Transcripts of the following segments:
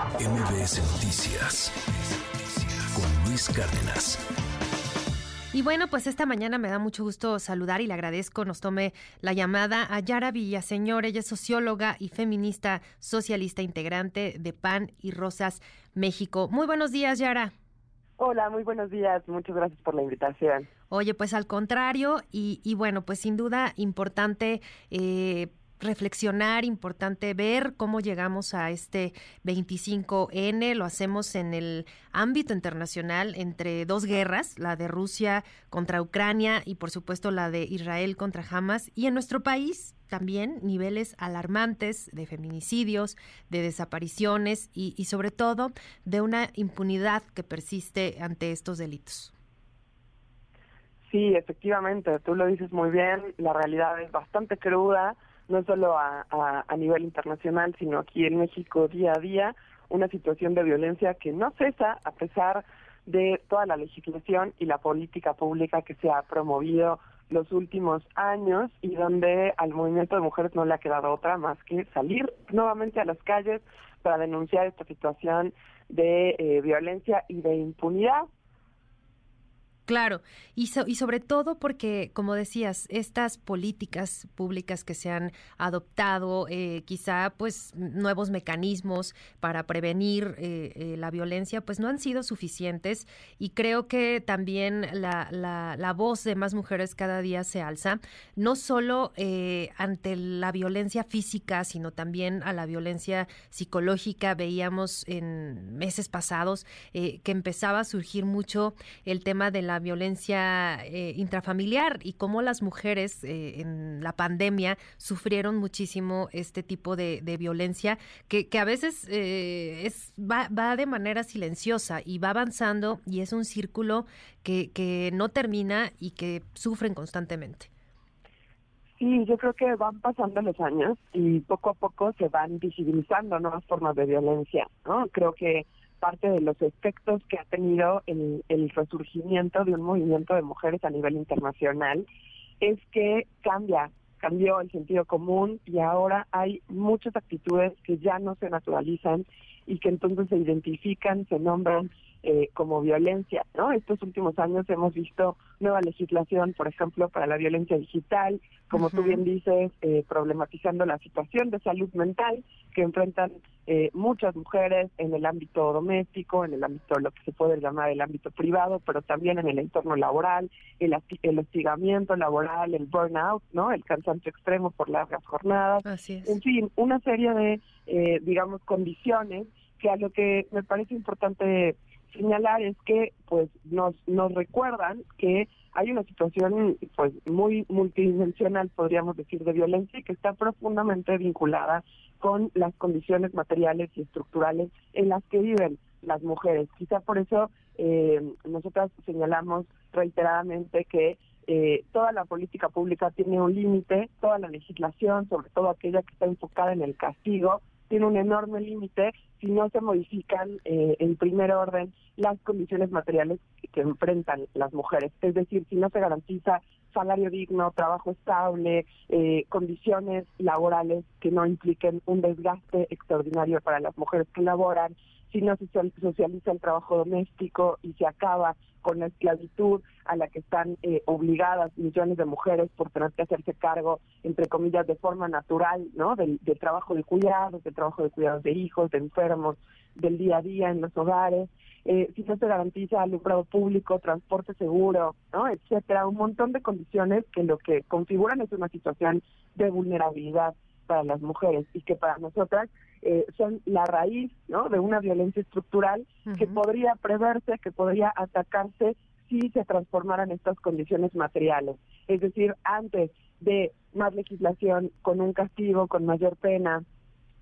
MBS Noticias con Luis Cárdenas. Y bueno, pues esta mañana me da mucho gusto saludar y le agradezco nos tome la llamada a Yara Villaseñor. Ella es socióloga y feminista socialista integrante de PAN y Rosas México. Muy buenos días, Yara. Hola, muy buenos días. Muchas gracias por la invitación. Oye, pues al contrario, y, y bueno, pues sin duda importante eh, reflexionar, importante ver cómo llegamos a este 25N. Lo hacemos en el ámbito internacional entre dos guerras, la de Rusia contra Ucrania y por supuesto la de Israel contra Hamas. Y en nuestro país también niveles alarmantes de feminicidios, de desapariciones y, y sobre todo de una impunidad que persiste ante estos delitos. Sí, efectivamente, tú lo dices muy bien, la realidad es bastante cruda no solo a, nivel internacional, sino aquí en México día a día, una situación de violencia que no cesa a pesar de toda la legislación y la política pública que se ha promovido los últimos años y donde al movimiento de mujeres no le ha quedado otra más que salir nuevamente a las calles para denunciar esta situación de eh, violencia y de impunidad Claro, y, y sobre todo porque, como decías, estas políticas públicas que se han adoptado, eh, quizá pues nuevos mecanismos para prevenir eh, eh, la violencia, pues no han sido suficientes y creo que también la, la, la voz de más mujeres cada día se alza, no solo ante la violencia física, sino también a la violencia psicológica. Veíamos en meses pasados que empezaba a surgir mucho el tema de la violencia eh, intrafamiliar y cómo las mujeres eh, en la pandemia sufrieron muchísimo este tipo de, violencia que, a veces eh, es, va, va, de manera silenciosa y va avanzando y es un círculo que, que no termina y que sufren constantemente. Sí, yo creo que van pasando los años y poco a poco se van visibilizando nuevas formas de violencia, ¿no? Creo que parte de los efectos que ha tenido el, el resurgimiento de un movimiento de mujeres a nivel internacional es que cambia, cambió el sentido común y ahora hay muchas actitudes que ya no se naturalizan y que entonces se identifican, se nombran eh, como violencia, ¿no? Estos últimos años hemos visto nueva legislación, por ejemplo, para la violencia digital, como tú bien dices, eh, problematizando la situación de salud mental que enfrentan eh, muchas mujeres en el ámbito doméstico, en el ámbito lo que se puede llamar el ámbito privado, pero también en el entorno laboral, el, el hostigamiento laboral, el burnout, ¿no? El cansancio extremo por largas jornadas, en fin, una serie de, eh, digamos, condiciones que a lo que me parece importante señalar es que pues nos nos recuerdan que hay una situación pues muy multidimensional podríamos decir de violencia y que está profundamente vinculada con las condiciones materiales y estructurales en las que viven las mujeres. Quizá por eso eh, nosotras señalamos reiteradamente que eh, toda la política pública tiene un límite, toda la legislación, sobre todo aquella que está enfocada en el castigo, tiene un enorme límite si no se modifican eh, en primer orden las condiciones materiales que enfrentan las mujeres. Es decir, si no se garantiza salario digno, trabajo estable, eh, condiciones laborales que no impliquen un desgaste extraordinario para las mujeres que laboran, si no se socializa el trabajo doméstico y se acaba con la esclavitud a la que están eh, obligadas millones de mujeres por tener que hacerse cargo, entre comillas, de forma natural, ¿no? Del, trabajo de cuidados, del trabajo de cuidados de hijos, de enfermos, del día a día en los hogares, eh, si no se garantiza alumbrado público, transporte seguro, ¿no? etcétera, un montón de condiciones que lo que configuran es una situación de vulnerabilidad para las mujeres y que para nosotras eh, son la raíz ¿no? de una violencia estructural que podría preverse, que podría atacarse si se transformaran estas condiciones materiales. Es decir, antes de más legislación con un castigo, con mayor pena,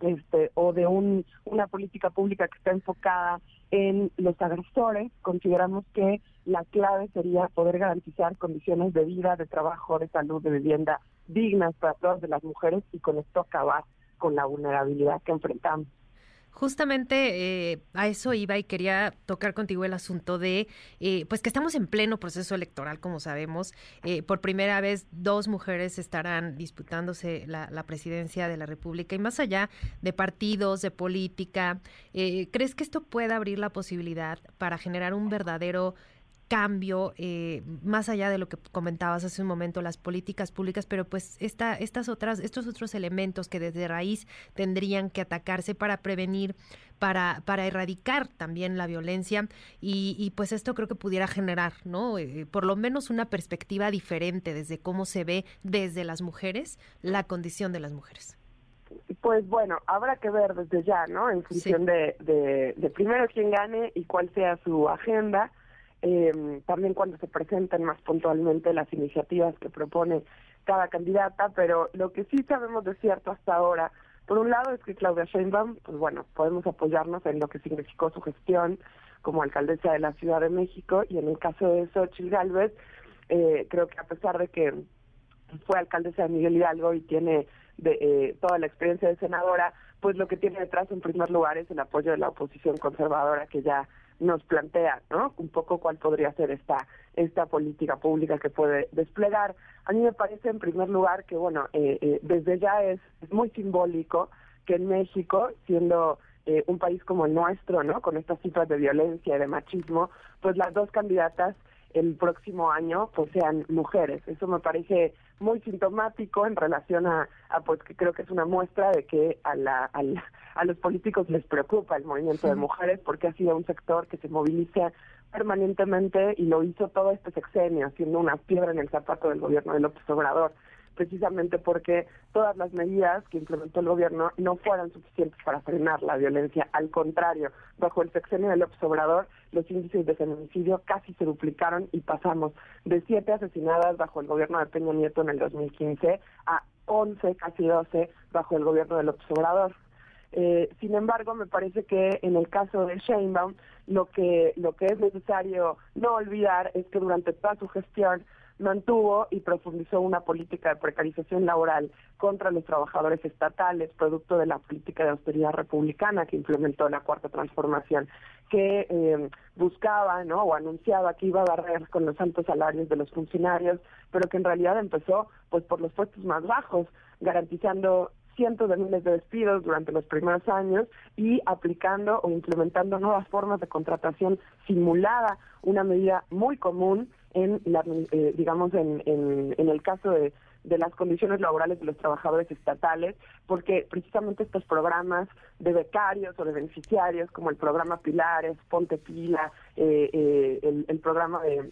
este, o de un, una política pública que está enfocada en los agresores, consideramos que la clave sería poder garantizar condiciones de vida, de trabajo, de salud, de vivienda dignas para todas las mujeres y con esto acabar con la vulnerabilidad que enfrentamos. Justamente eh, a eso iba y quería tocar contigo el asunto de, eh, pues que estamos en pleno proceso electoral, como sabemos. Eh, por primera vez, dos mujeres estarán disputándose la, la, presidencia de la República y más allá de partidos, de política, ¿crees que esto pueda abrir la posibilidad para generar un verdadero cambio, eh, más allá de lo que comentabas hace un momento, las políticas públicas, pero pues esta, estas otras, estos otros elementos que desde raíz tendrían que atacarse para prevenir, para, para erradicar también la violencia y, pues esto creo que pudiera generar, ¿no? Eh, por lo menos una perspectiva diferente desde cómo se ve desde las mujeres la condición de las mujeres. Pues bueno, habrá que ver desde ya, ¿no? En función de, de, de primero quién gane y cuál sea su agenda eh, también cuando se presenten más puntualmente las iniciativas que propone cada candidata, pero lo que sí sabemos de cierto hasta ahora, por un lado es que Claudia Sheinbaum, pues bueno, podemos apoyarnos en lo que significó su gestión como alcaldesa de la Ciudad de México y en el caso de Xochitl Galvez, eh, creo que a pesar de que fue alcaldesa de Miguel Hidalgo y tiene de, eh, toda la experiencia de senadora, pues lo que tiene detrás en primer lugar es el apoyo de la oposición conservadora que ya nos plantea, ¿no? Un poco cuál podría ser esta esta política pública que puede desplegar. A mí me parece, en primer lugar, que bueno, eh, eh, desde ya es, muy simbólico que en México, siendo eh, un país como el nuestro, ¿no? Con estas cifras de violencia y de machismo, pues las dos candidatas el próximo año pues sean mujeres. Eso me parece muy sintomático en relación a, pues que creo que es una muestra de que a, la, a, los políticos les preocupa el movimiento de mujeres porque ha sido un sector que se moviliza permanentemente y lo hizo todo este sexenio, siendo una piedra en el zapato del gobierno de López Obrador precisamente porque todas las medidas que implementó el gobierno no fueron suficientes para frenar la violencia. Al contrario, bajo el sexenio del Obrador, los índices de feminicidio casi se duplicaron y pasamos de siete asesinadas bajo el gobierno de Peña Nieto en el 2015 a 11, casi 12, bajo el gobierno del Obrador. Eh, sin embargo, me parece que en el caso de Sheinbaum, lo que, lo que es necesario no olvidar es que durante toda su gestión mantuvo y profundizó una política de precarización laboral contra los trabajadores estatales, producto de la política de austeridad republicana que implementó la Cuarta Transformación, que eh, buscaba ¿no? o anunciaba que iba a barrer con los altos salarios de los funcionarios, pero que en realidad empezó pues por los puestos más bajos, garantizando cientos de miles de despidos durante los primeros años y aplicando o implementando nuevas formas de contratación simulada, una medida muy común en, la, eh, digamos, en, en, el caso de, de las condiciones laborales de los trabajadores estatales, porque precisamente estos programas de becarios o de beneficiarios, como el programa Pilares, Ponte Pila, eh, eh, el, el programa de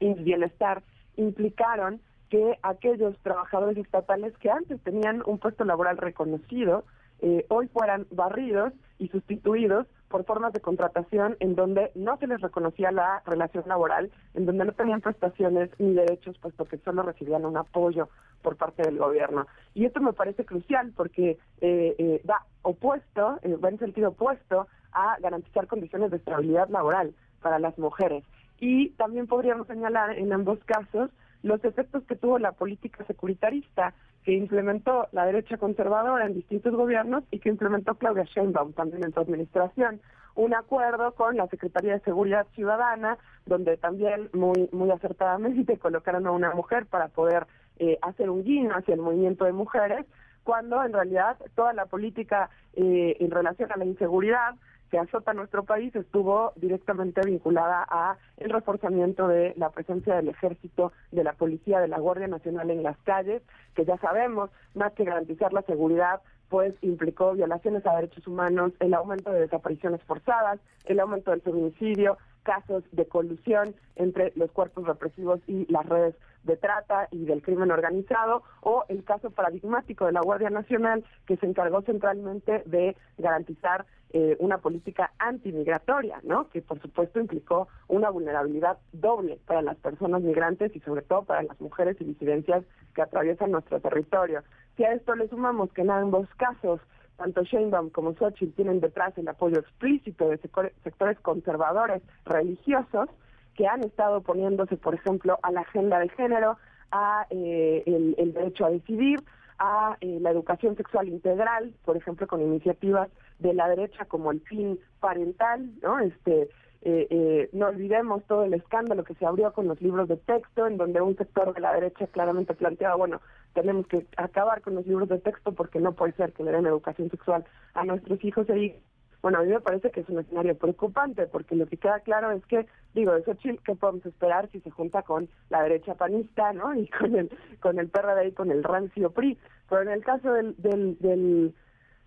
Bienestar, implicaron que aquellos trabajadores estatales que antes tenían un puesto laboral reconocido, eh, hoy fueran barridos y sustituidos por formas de contratación en donde no se les reconocía la relación laboral, en donde no tenían prestaciones ni derechos, puesto que solo recibían un apoyo por parte del gobierno. Y esto me parece crucial porque eh, eh, va opuesto, va en sentido opuesto a garantizar condiciones de estabilidad laboral para las mujeres. Y también podríamos señalar en ambos casos los efectos que tuvo la política securitarista que implementó la derecha conservadora en distintos gobiernos y que implementó Claudia Sheinbaum también en su administración. Un acuerdo con la Secretaría de Seguridad Ciudadana, donde también muy, muy acertadamente colocaron a una mujer para poder eh, hacer un guiño hacia el movimiento de mujeres, cuando en realidad toda la política eh, en relación a la inseguridad que azota nuestro país estuvo directamente vinculada a el reforzamiento de la presencia del ejército, de la policía, de la Guardia Nacional en las calles, que ya sabemos, más que garantizar la seguridad, pues implicó violaciones a derechos humanos, el aumento de desapariciones forzadas, el aumento del feminicidio, casos de colusión entre los cuerpos represivos y las redes de trata y del crimen organizado, o el caso paradigmático de la Guardia Nacional, que se encargó centralmente de garantizar eh, una política antimigratoria, ¿no? Que por supuesto implicó una vulnerabilidad doble para las personas migrantes y sobre todo para las mujeres y disidencias que atraviesan nuestro territorio. Si a esto le sumamos que en ambos casos tanto Sheinbaum como Xochitl tienen detrás el apoyo explícito de sectores conservadores religiosos que han estado poniéndose, por ejemplo, a la agenda de género, a eh, el, derecho a decidir, a eh, la educación sexual integral, por ejemplo, con iniciativas de la derecha como el fin parental, ¿no? Este, eh, eh, no olvidemos todo el escándalo que se abrió con los libros de texto, en donde un sector de la derecha claramente planteaba, bueno, tenemos que acabar con los libros de texto porque no puede ser que le den educación sexual a nuestros hijos e hijas. Bueno, a mí me parece que es un escenario preocupante porque lo que queda claro es que, digo, de Xochitl, ¿qué podemos esperar si se junta con la derecha panista, ¿no? Y con el, con el PRD y con el rancio PRI. Pero en el caso del, del, del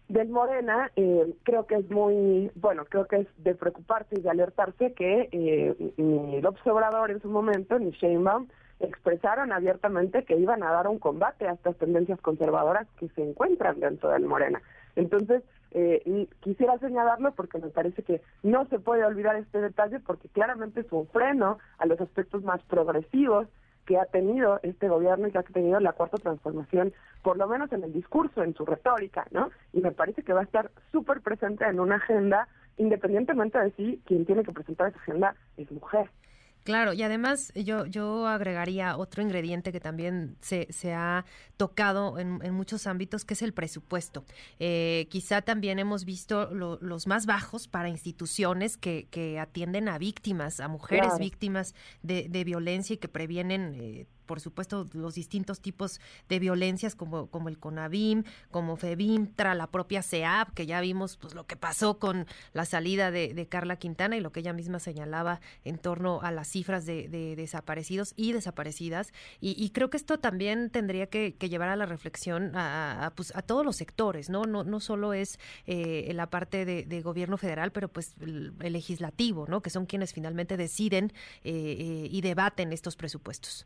del Morena, eh, creo que es muy, bueno, creo que es de preocuparse y de alertarse que eh, ni López Obrador en su momento, ni Sheinbaum, expresaron abiertamente que iban a dar un combate a estas tendencias conservadoras que se encuentran dentro del Morena. Entonces, eh, quisiera señalarlo porque me parece que no se puede olvidar este detalle porque claramente es un freno a los aspectos más progresivos que ha tenido este gobierno y que ha tenido la cuarta transformación, por lo menos en el discurso, en su retórica, ¿no? Y me parece que va a estar súper presente en una agenda, independientemente de si quien tiene que presentar esa agenda es mujer. Claro, y además yo, yo agregaría otro ingrediente que también se, se ha tocado en, muchos ámbitos, que es el presupuesto. Eh, quizá también hemos visto los más bajos para instituciones que, que atienden a víctimas, a mujeres víctimas de, de, violencia y que previenen eh, por supuesto, los distintos tipos de violencias como, como el CONAVIM, como FEBIMTRA, la propia CEAP, que ya vimos pues, lo que pasó con la salida de, Carla Quintana y lo que ella misma señalaba en torno a las cifras de, desaparecidos y desaparecidas. Y, creo que esto también tendría que, llevar a la reflexión a, pues, a, todos los sectores, ¿no? No, no solo es eh, la parte de, gobierno federal, pero pues el, legislativo, ¿no? Que son quienes finalmente deciden eh, eh, y debaten estos presupuestos.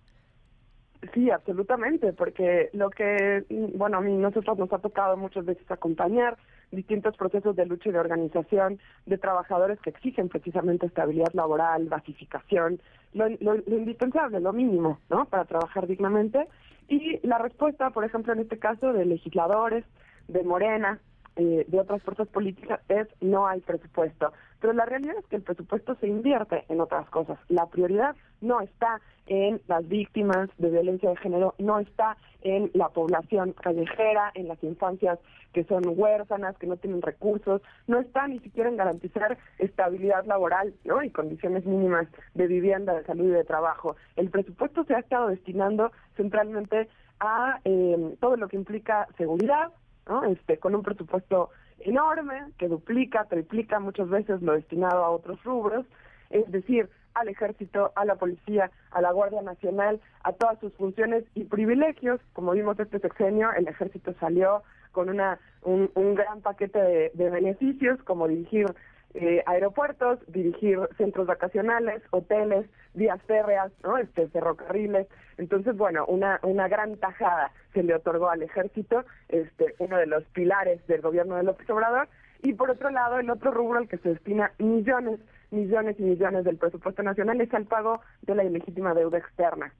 Sí, absolutamente, porque lo que, bueno, a mí nosotros nos ha tocado muchas veces acompañar distintos procesos de lucha y de organización de trabajadores que exigen precisamente estabilidad laboral, basificación, lo, lo, indispensable, lo mínimo, ¿no? Para trabajar dignamente. Y la respuesta, por ejemplo, en este caso de legisladores, de Morena, eh, de otras fuerzas políticas es no hay presupuesto. Pero la realidad es que el presupuesto se invierte en otras cosas. La prioridad no está en las víctimas de violencia de género, no está en la población callejera, en las infancias que son huérfanas, que no tienen recursos, no está ni siquiera en garantizar estabilidad laboral ¿no? y condiciones mínimas de vivienda, de salud y de trabajo. El presupuesto se ha estado destinando centralmente a eh, todo lo que implica seguridad, ¿no? este, con un presupuesto enorme que duplica, triplica muchas veces lo destinado a otros rubros, es decir, al ejército, a la policía, a la Guardia Nacional, a todas sus funciones y privilegios. Como vimos este sexenio, el ejército salió con una un, gran paquete de, de beneficios, como dirigir eh, aeropuertos, dirigir centros vacacionales, hoteles, vías férreas, ¿no? Este, ferrocarriles. Entonces, bueno, una, una gran tajada se le otorgó al ejército, este, uno de los pilares del gobierno de López Obrador. Y por otro lado, el otro rubro al que se destina millones, millones y millones del presupuesto nacional es el pago de la ilegítima deuda externa,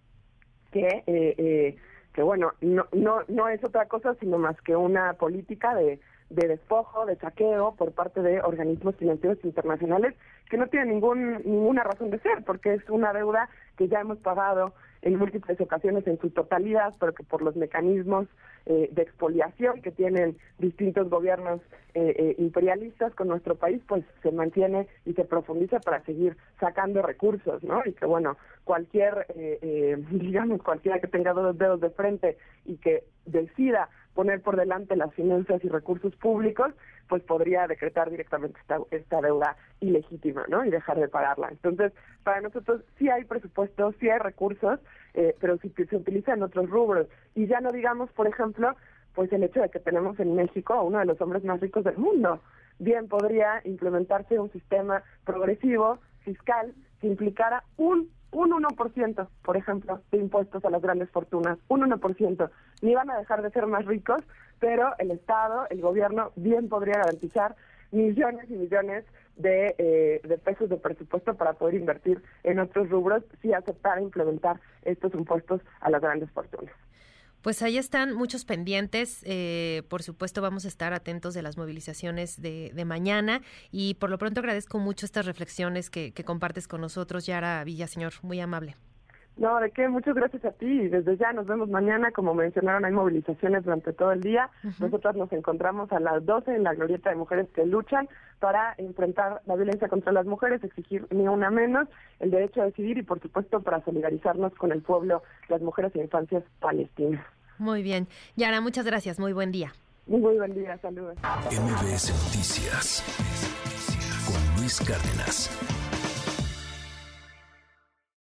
que, eh, eh, que bueno, no, no, no es otra cosa sino más que una política de de despojo, de saqueo por parte de organismos financieros internacionales que no tienen ningún, ninguna razón de ser, porque es una deuda que ya hemos pagado en múltiples ocasiones en su totalidad, pero que por los mecanismos eh, de expoliación que tienen distintos gobiernos eh, eh, imperialistas con nuestro país, pues se mantiene y se profundiza para seguir sacando recursos, ¿no? Y que bueno, cualquier, digamos, cualquiera que tenga dos dedos de frente y que decida poner por delante las finanzas y recursos públicos, pues podría decretar directamente esta, esta deuda ilegítima, ¿no? Y dejar de pagarla. Entonces, para nosotros sí hay presupuesto, sí hay recursos, eh, pero si se utiliza en otros rubros. Y ya no digamos, por ejemplo, pues el hecho de que tenemos en México a uno de los hombres más ricos del mundo. Bien podría implementarse un sistema progresivo, fiscal, que implicara un un 1%, por ejemplo, de impuestos a las grandes fortunas, un 1%. Ni van a dejar de ser más ricos, pero el Estado, el gobierno, bien podría garantizar millones y millones de, eh, de pesos de presupuesto para poder invertir en otros rubros si aceptara implementar estos impuestos a las grandes fortunas. Pues ahí están muchos pendientes. Eh, por supuesto, vamos a estar atentos de las movilizaciones de, mañana. Y por lo pronto agradezco mucho estas reflexiones que, compartes con nosotros, Yara Villaseñor. Muy amable. No, de qué, muchas gracias a ti. Desde ya nos vemos mañana. Como mencionaron, hay movilizaciones durante todo el día. Nosotros nos encontramos a las 12 en la Glorieta de Mujeres que luchan para enfrentar la violencia contra las mujeres, exigir ni una menos, el derecho a decidir y, por supuesto, para solidarizarnos con el pueblo, las mujeres e infancias palestinas. Muy bien. Yara, muchas gracias. Muy buen día. Muy buen día. Saludos. MBS Noticias con Luis Cárdenas.